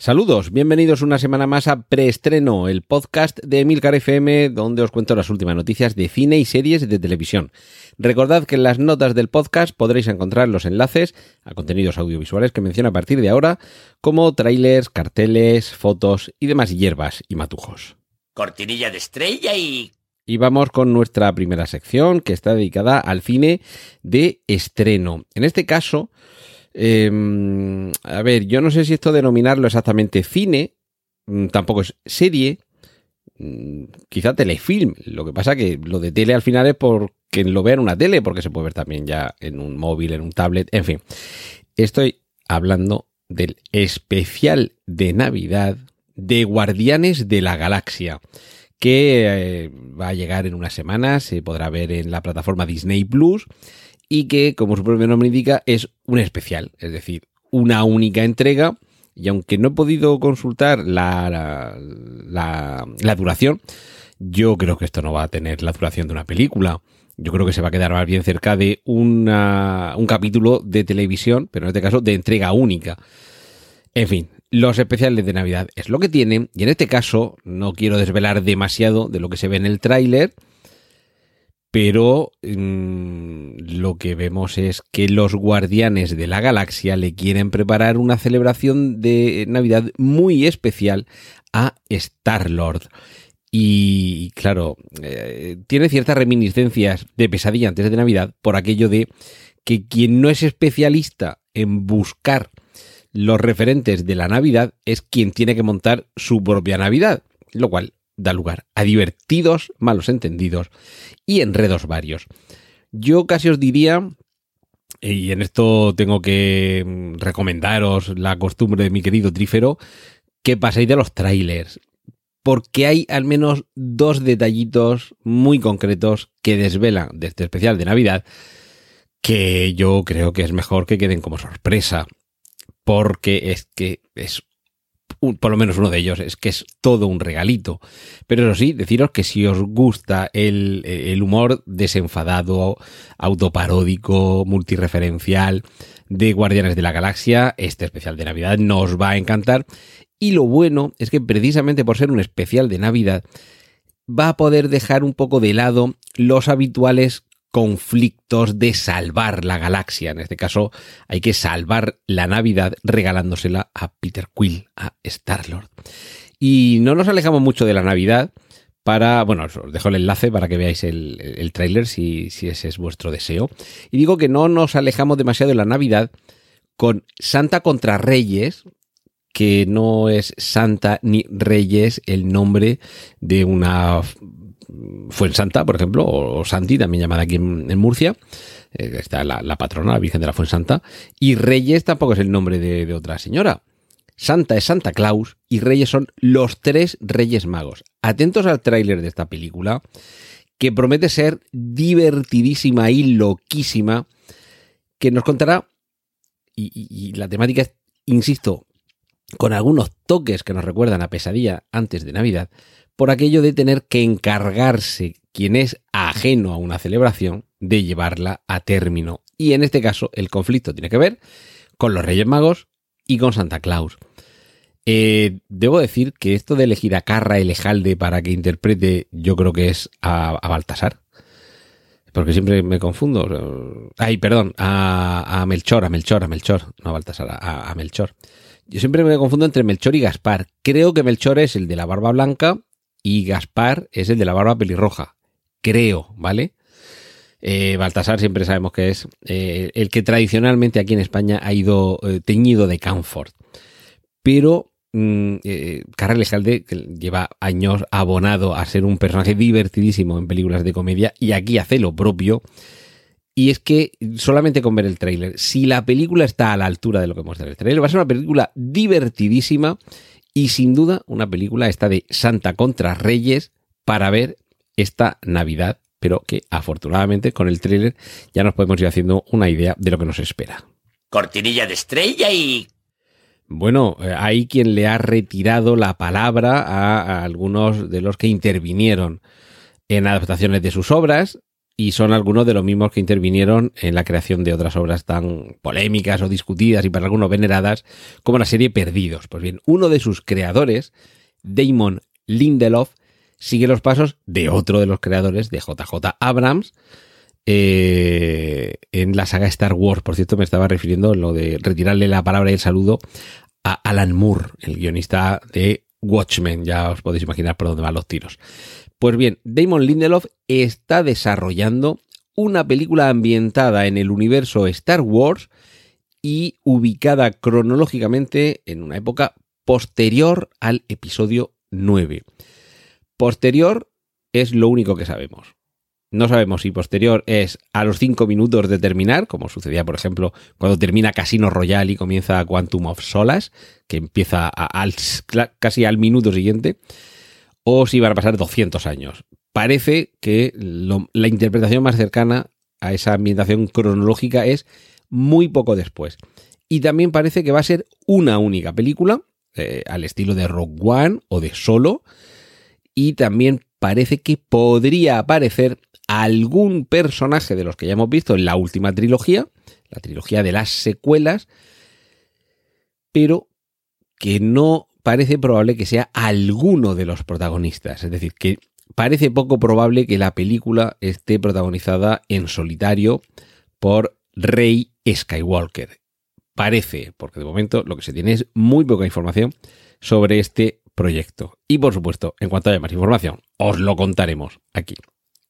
Saludos, bienvenidos una semana más a Preestreno, el podcast de Emilcar FM, donde os cuento las últimas noticias de cine y series de televisión. Recordad que en las notas del podcast podréis encontrar los enlaces a contenidos audiovisuales que menciono a partir de ahora, como trailers, carteles, fotos y demás hierbas y matujos. Cortinilla de estrella y... Y vamos con nuestra primera sección, que está dedicada al cine de estreno. En este caso, eh, a ver, yo no sé si esto denominarlo exactamente cine, mm, tampoco es serie, mm, quizá telefilm. Lo que pasa que lo de tele al final es porque lo vea en una tele, porque se puede ver también ya en un móvil, en un tablet, en fin. Estoy hablando del especial de Navidad de Guardianes de la Galaxia que eh, va a llegar en unas semanas, se podrá ver en la plataforma Disney Plus y que, como su propio nombre indica, es un especial, es decir, una única entrega. Y aunque no he podido consultar la, la, la duración, yo creo que esto no va a tener la duración de una película. Yo creo que se va a quedar más bien cerca de una, un capítulo de televisión, pero en este caso de entrega única. En fin, los especiales de Navidad es lo que tienen, y en este caso no quiero desvelar demasiado de lo que se ve en el tráiler, pero mmm, lo que vemos es que los guardianes de la galaxia le quieren preparar una celebración de Navidad muy especial a Star-Lord. Y claro, eh, tiene ciertas reminiscencias de pesadilla antes de Navidad por aquello de que quien no es especialista en buscar los referentes de la Navidad es quien tiene que montar su propia Navidad, lo cual da lugar a divertidos malos entendidos y enredos varios. Yo casi os diría, y en esto tengo que mm, recomendaros la costumbre de mi querido Trífero, que paséis de los trailers, porque hay al menos dos detallitos muy concretos que desvelan de este especial de Navidad que yo creo que es mejor que queden como sorpresa porque es que es por lo menos uno de ellos es que es todo un regalito. Pero eso sí, deciros que si os gusta el, el humor desenfadado, autoparódico, multireferencial de Guardianes de la Galaxia, este especial de Navidad nos va a encantar. Y lo bueno es que precisamente por ser un especial de Navidad, va a poder dejar un poco de lado los habituales conflictos de salvar la galaxia. En este caso, hay que salvar la Navidad regalándosela a Peter Quill, a Star-Lord. Y no nos alejamos mucho de la Navidad para, bueno, os dejo el enlace para que veáis el, el tráiler si, si ese es vuestro deseo. Y digo que no nos alejamos demasiado de la Navidad con Santa contra Reyes, que no es Santa ni Reyes el nombre de una Fuensanta, por ejemplo, o Santi, también llamada aquí en, Murcia. Eh, está la, patrona, la Virgen de la Fuensanta. Y Reyes tampoco es el nombre de, otra señora. Santa es Santa Claus y Reyes son los tres Reyes Magos. Atentos al tráiler de esta película, que promete ser divertidísima y loquísima, que nos contará, y, y, y la temática es, insisto, con algunos toques que nos recuerdan a pesadilla antes de Navidad, por aquello de tener que encargarse quien es ajeno a una celebración de llevarla a término. Y en este caso el conflicto tiene que ver con los Reyes Magos y con Santa Claus. Eh, debo decir que esto de elegir a Carra Elejalde para que interprete, yo creo que es a, Baltasar. Porque siempre me confundo. Ay, perdón, a, Melchor, a Melchor, a Melchor, no a Baltasar, a Melchor. Yo siempre me confundo entre Melchor y Gaspar. Creo que Melchor es el de la barba blanca y Gaspar es el de la barba pelirroja. Creo, ¿vale? Eh, Baltasar siempre sabemos que es eh, el que tradicionalmente aquí en España ha ido eh, teñido de Camfort. Pero mm, Carrera Lejalde, que lleva años abonado a ser un personaje divertidísimo en películas de comedia, y aquí hace lo propio. Y es que solamente con ver el tráiler, si la película está a la altura de lo que muestra el tráiler, va a ser una película divertidísima y sin duda una película esta de Santa contra Reyes para ver esta Navidad pero que afortunadamente con el tráiler ya nos podemos ir haciendo una idea de lo que nos espera. Cortinilla de estrella y... Bueno, eh, hay quien le ha retirado la palabra a, a algunos de los que intervinieron en adaptaciones de sus obras y son algunos de los mismos que intervinieron en la creación de otras obras tan polémicas o discutidas y para algunos veneradas como la serie Perdidos. Pues bien, uno de sus creadores, Damon Lindelof, sigue los pasos de otro de los creadores de JJ Abrams eh, en la saga Star Wars. Por cierto, me estaba refiriendo en lo de retirarle la palabra y el saludo a Alan Moore, el guionista de Watchmen. Ya os podéis imaginar por dónde van los tiros. Pues bien, Damon Lindelof está desarrollando una película ambientada en el universo Star Wars y ubicada cronológicamente en una época posterior al episodio 9. Posterior es lo único que sabemos. No sabemos si posterior es a los 5 minutos de terminar, como sucedía, por ejemplo, cuando termina Casino Royale y comienza Quantum of Solas, que empieza al- casi al minuto siguiente, o si van a pasar 200 años. Parece que la interpretación más cercana a esa ambientación cronológica es muy poco después. Y también parece que va a ser una única película, eh, al estilo de Rogue One o de Solo, y también parece que podría aparecer algún personaje de los que ya hemos visto en la última trilogía, la trilogía de las secuelas, pero que no parece probable que sea alguno de los protagonistas. Es decir, que parece poco probable que la película esté protagonizada en solitario por Rey Skywalker. Parece, porque de momento lo que se tiene es muy poca información sobre este proyecto. Y por supuesto, en cuanto haya más información, os lo contaremos aquí,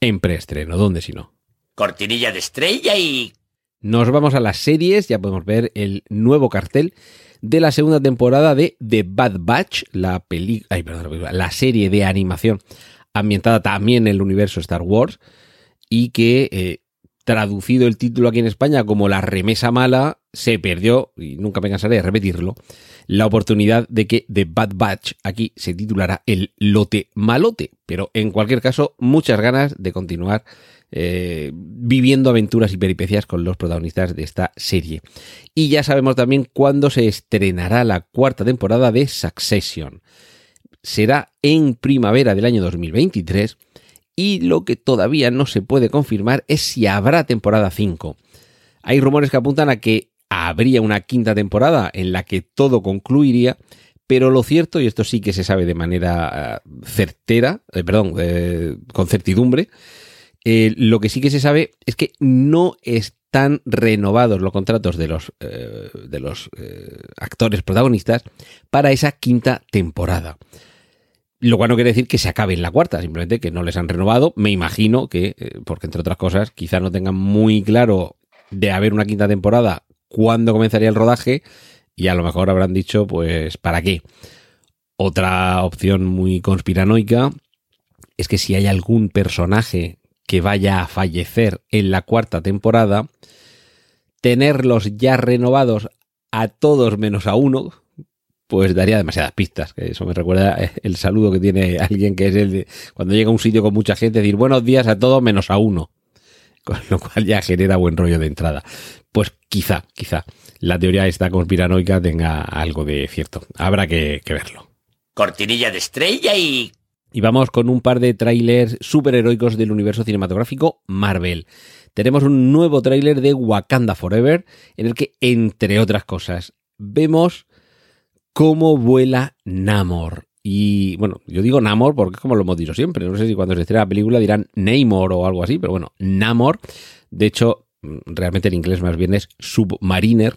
en preestreno, donde si no. Cortinilla de estrella y... Nos vamos a las series, ya podemos ver el nuevo cartel de la segunda temporada de The Bad Batch, la peli ay, perdón, la serie de animación ambientada también en el universo Star Wars y que eh, traducido el título aquí en España como La remesa mala, se perdió, y nunca me cansaré de repetirlo, la oportunidad de que The Bad Batch aquí se titulara El lote malote. Pero en cualquier caso, muchas ganas de continuar eh, viviendo aventuras y peripecias con los protagonistas de esta serie. Y ya sabemos también cuándo se estrenará la cuarta temporada de Succession. Será en primavera del año 2023 y lo que todavía no se puede confirmar es si habrá temporada 5. Hay rumores que apuntan a que habría una quinta temporada en la que todo concluiría, pero lo cierto, y esto sí que se sabe de manera uh, certera, eh, perdón, eh, con certidumbre, eh, lo que sí que se sabe es que no están renovados los contratos de los, eh, de los eh, actores protagonistas para esa quinta temporada. Lo cual no quiere decir que se acabe en la cuarta, simplemente que no les han renovado. Me imagino que, porque entre otras cosas, quizá no tengan muy claro de haber una quinta temporada cuándo comenzaría el rodaje y a lo mejor habrán dicho, pues, ¿para qué? Otra opción muy conspiranoica es que si hay algún personaje que vaya a fallecer en la cuarta temporada, tenerlos ya renovados a todos menos a uno, pues daría demasiadas pistas. Que eso me recuerda el saludo que tiene alguien que es el de cuando llega a un sitio con mucha gente, decir buenos días a todos menos a uno. Con lo cual ya genera buen rollo de entrada. Pues quizá, quizá la teoría esta conspiranoica tenga algo de cierto. Habrá que, que verlo. Cortinilla de estrella y... Y vamos con un par de trailers superheroicos del universo cinematográfico Marvel. Tenemos un nuevo tráiler de Wakanda Forever en el que, entre otras cosas, vemos cómo vuela Namor. Y bueno, yo digo Namor porque es como lo hemos dicho siempre. No sé si cuando se estrena la película dirán Namor o algo así, pero bueno, Namor. De hecho, realmente en inglés más bien es Submariner,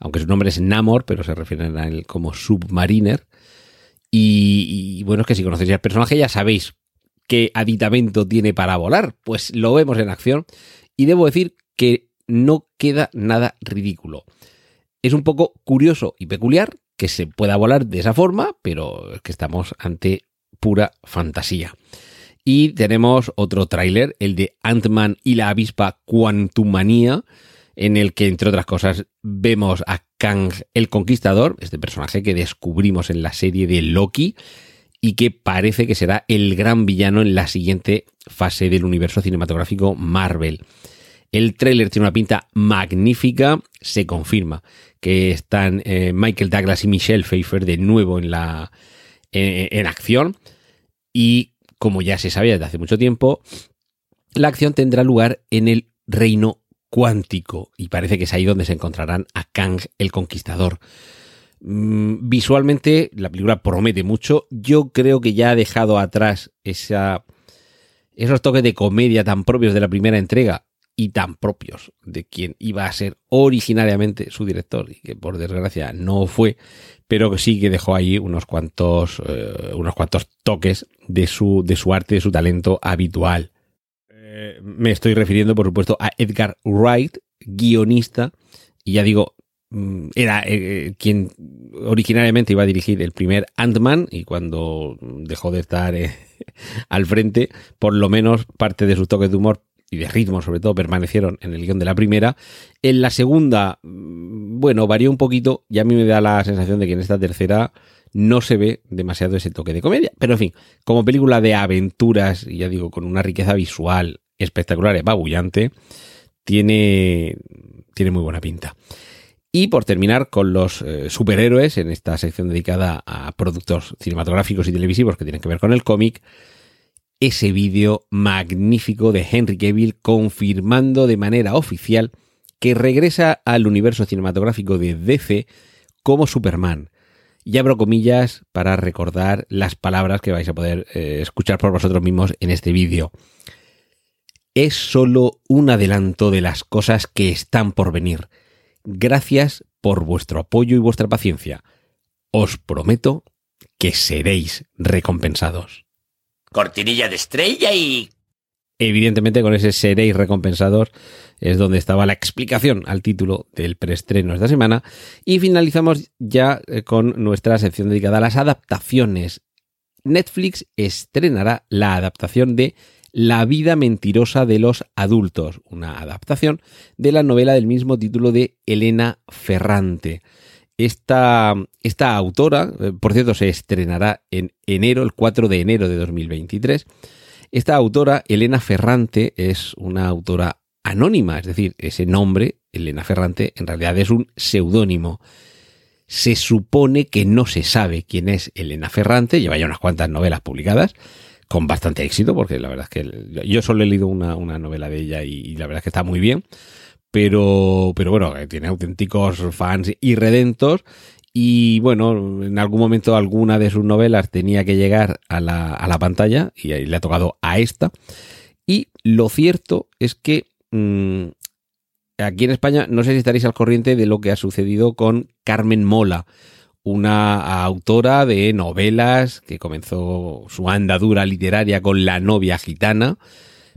aunque su nombre es Namor, pero se refieren a él como Submariner. Y, bueno, es que si conocéis el personaje ya sabéis qué aditamento tiene para volar. Pues lo vemos en acción y debo decir que no queda nada ridículo. Es un poco curioso y peculiar que se pueda volar de esa forma, pero es que estamos ante pura fantasía. Y tenemos otro tráiler, el de Ant-Man y la avispa Quantumania, en el que, entre otras cosas, vemos a Kang el Conquistador, este personaje que descubrimos en la serie de Loki, y que parece que será el gran villano en la siguiente fase del universo cinematográfico Marvel. El tráiler tiene una pinta magnífica, se confirma que están eh, Michael Douglas y Michelle Pfeiffer de nuevo en la en acción y como ya se sabía desde hace mucho tiempo, la acción tendrá lugar en el reino cuántico y parece que es ahí donde se encontrarán a Kang el Conquistador. Mm, visualmente la película promete mucho. Yo creo que ya ha dejado atrás esa, esos toques de comedia tan propios de la primera entrega y tan propios de quien iba a ser originariamente su director y que por desgracia no fue, pero sí que dejó ahí unos cuantos, eh, unos cuantos toques de su, de su arte, de su talento habitual. Eh, me estoy refiriendo, por supuesto, a Edgar Wright, guionista, y ya digo, Mm, era eh, quien originariamente iba a dirigir el primer Ant-Man y cuando dejó de estar eh, al frente, por lo menos parte de sus toques de humor y de ritmo sobre todo permanecieron en el guion de la primera. En la segunda, mm, bueno, varió un poquito y a mí me da la sensación de que en esta tercera no se ve demasiado ese toque de comedia. Pero en fin, como película de aventuras, y ya digo, con una riqueza visual espectacular y apabullante, tiene, tiene muy buena pinta. Y por terminar con los eh, superhéroes, en esta sección dedicada a productos cinematográficos y televisivos que tienen que ver con el cómic, ese vídeo magnífico de Henry Cavill confirmando de manera oficial que regresa al universo cinematográfico de DC como Superman. Y abro comillas para recordar las palabras que vais a poder eh, escuchar por vosotros mismos en este vídeo. Es solo un adelanto de las cosas que están por venir Gracias por vuestro apoyo y vuestra paciencia. Os prometo que seréis recompensados. Cortinilla de estrella y... Evidentemente con ese seréis recompensados es donde estaba la explicación al título del preestreno esta semana y finalizamos ya eh, con nuestra sección dedicada a las adaptaciones. Netflix estrenará la adaptación de la vida mentirosa de los adultos, una adaptación de la novela del mismo título de Elena Ferrante. Esta, esta autora, eh, por cierto, se estrenará en enero, el 4 de enero de 2023. Esta autora, Elena Ferrante, es una autora anónima, es decir, ese nombre, Elena Ferrante, en realidad es un seudónimo. Se supone que no se sabe quién es Elena Ferrante, lleva ya unas cuantas novelas publicadas, con bastante éxito, porque la verdad es que yo solo he leído una, novela de ella y, la verdad es que está muy bien. Pero, pero bueno, eh, tiene auténticos fans irredentos. Y bueno, en algún momento alguna de sus novelas tenía que llegar a la, a la pantalla y le ha tocado a esta. Y lo cierto es que mm, aquí en España no sé si estaréis al corriente de lo que ha sucedido con Carmen Mola una autora de novelas que comenzó su andadura literaria con La novia gitana.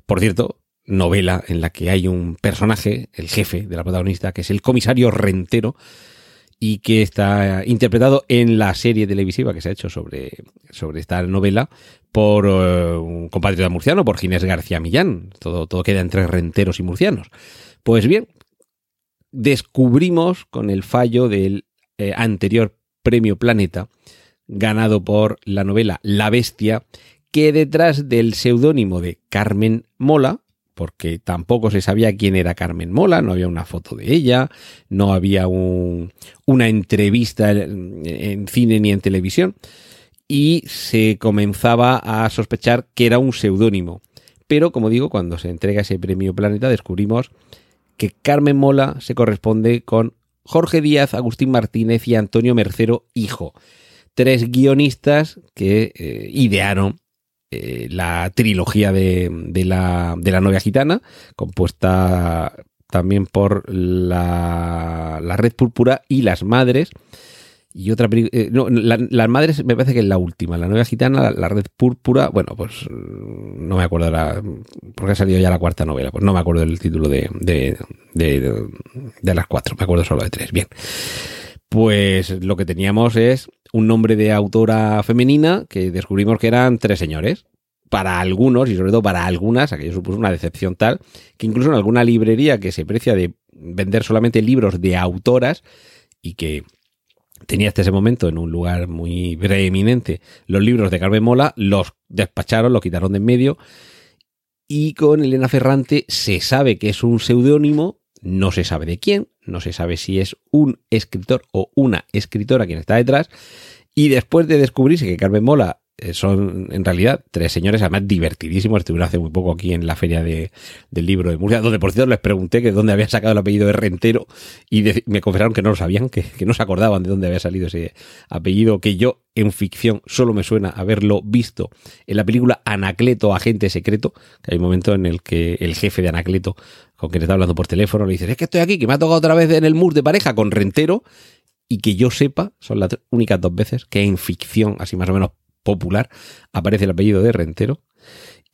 Por cierto, novela en la que hay un personaje, el jefe de la protagonista, que es el comisario Rentero, y que está interpretado en la serie televisiva que se ha hecho sobre, sobre esta novela por eh, un compatriota murciano, por Ginés García Millán. Todo, todo queda entre renteros y murcianos. Pues bien, descubrimos con el fallo del eh, anterior Premio Planeta, ganado por la novela La Bestia, que detrás del seudónimo de Carmen Mola, porque tampoco se sabía quién era Carmen Mola, no había una foto de ella, no había una entrevista en, cine ni en televisión, y se comenzaba a sospechar que era un seudónimo. Pero, como digo, cuando se entrega ese premio Planeta, descubrimos que Carmen Mola se corresponde con Jorge Díaz, Agustín Martínez y Antonio Mercero Hijo. Tres guionistas que eh, idearon eh, la trilogía de, la, de, la, novia gitana, compuesta también por la, la Red Púrpura y Las Madres, y otra eh, no, Las Madres me parece que es la última. La Nueva Gitana, la, Red Púrpura. Bueno, pues mm, no me acuerdo ahora. Porque ha salido ya la cuarta novela. Pues no me acuerdo del título de, de, de, de las cuatro. Me acuerdo solo de tres. Bien. Pues lo que teníamos es un nombre de autora femenina que descubrimos que eran tres señores. Para algunos, y sobre todo para algunas, aquello supuso una decepción tal, que incluso en alguna librería que se precia de vender solamente libros de autoras y que tenía hasta ese momento en un lugar muy preeminente los libros de Carmen Mola, los despacharon, los quitaron de en medio y con Elena Ferrante se sabe que es un seudónimo, no se sabe de quién, no se sabe si es un escritor o una escritora quien está detrás y después de descubrirse que Carmen Mola son en realidad tres señores, además divertidísimos. Estuvieron hace muy poco aquí en la feria de, del libro de Murcia, donde por cierto les pregunté que dónde habían sacado el apellido de Rentero y me confesaron que no lo sabían, que, que, no se acordaban de dónde había salido ese apellido, que yo en ficción solo me suena haberlo visto en la película Anacleto, Agente Secreto, que hay un momento en el que el jefe de Anacleto, con quien está hablando por teléfono, le dice, es que estoy aquí, que me ha tocado otra vez en el mur de pareja con Rentero, y que yo sepa, son las únicas dos veces que en ficción, así más o menos popular, aparece el apellido de Rentero.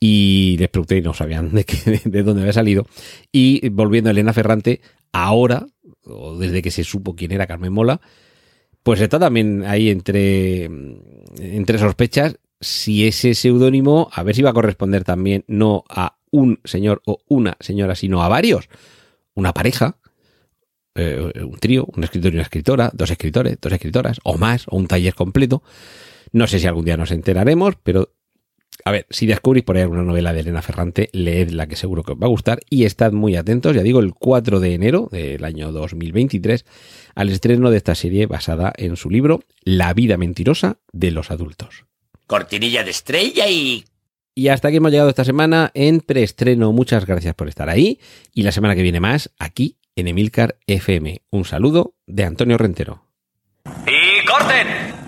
Y les pregunté y no sabían de, qué, de dónde había salido. Y volviendo a Elena Ferrante, ahora, o desde que se supo quién era Carmen Mola, pues está también ahí entre, entre sospechas si ese seudónimo, a ver si va a corresponder también no a un señor o una señora, sino a varios. Una pareja, eh, un trío, un escritor y una escritora, dos escritores, dos escritoras, o más, o un taller completo. No sé si algún día nos enteraremos, pero a ver, si descubrís por ahí alguna novela de Elena Ferrante, leedla que seguro que os va a gustar y estad muy atentos, ya digo, el 4 de enero del año 2023 al estreno de esta serie basada en su libro La vida mentirosa de los adultos. Cortinilla de estrella y... Y hasta aquí hemos llegado esta semana en preestreno. Muchas gracias por estar ahí y la semana que viene más aquí en Emilcar FM. Un saludo de Antonio Rentero. ¡Y corten!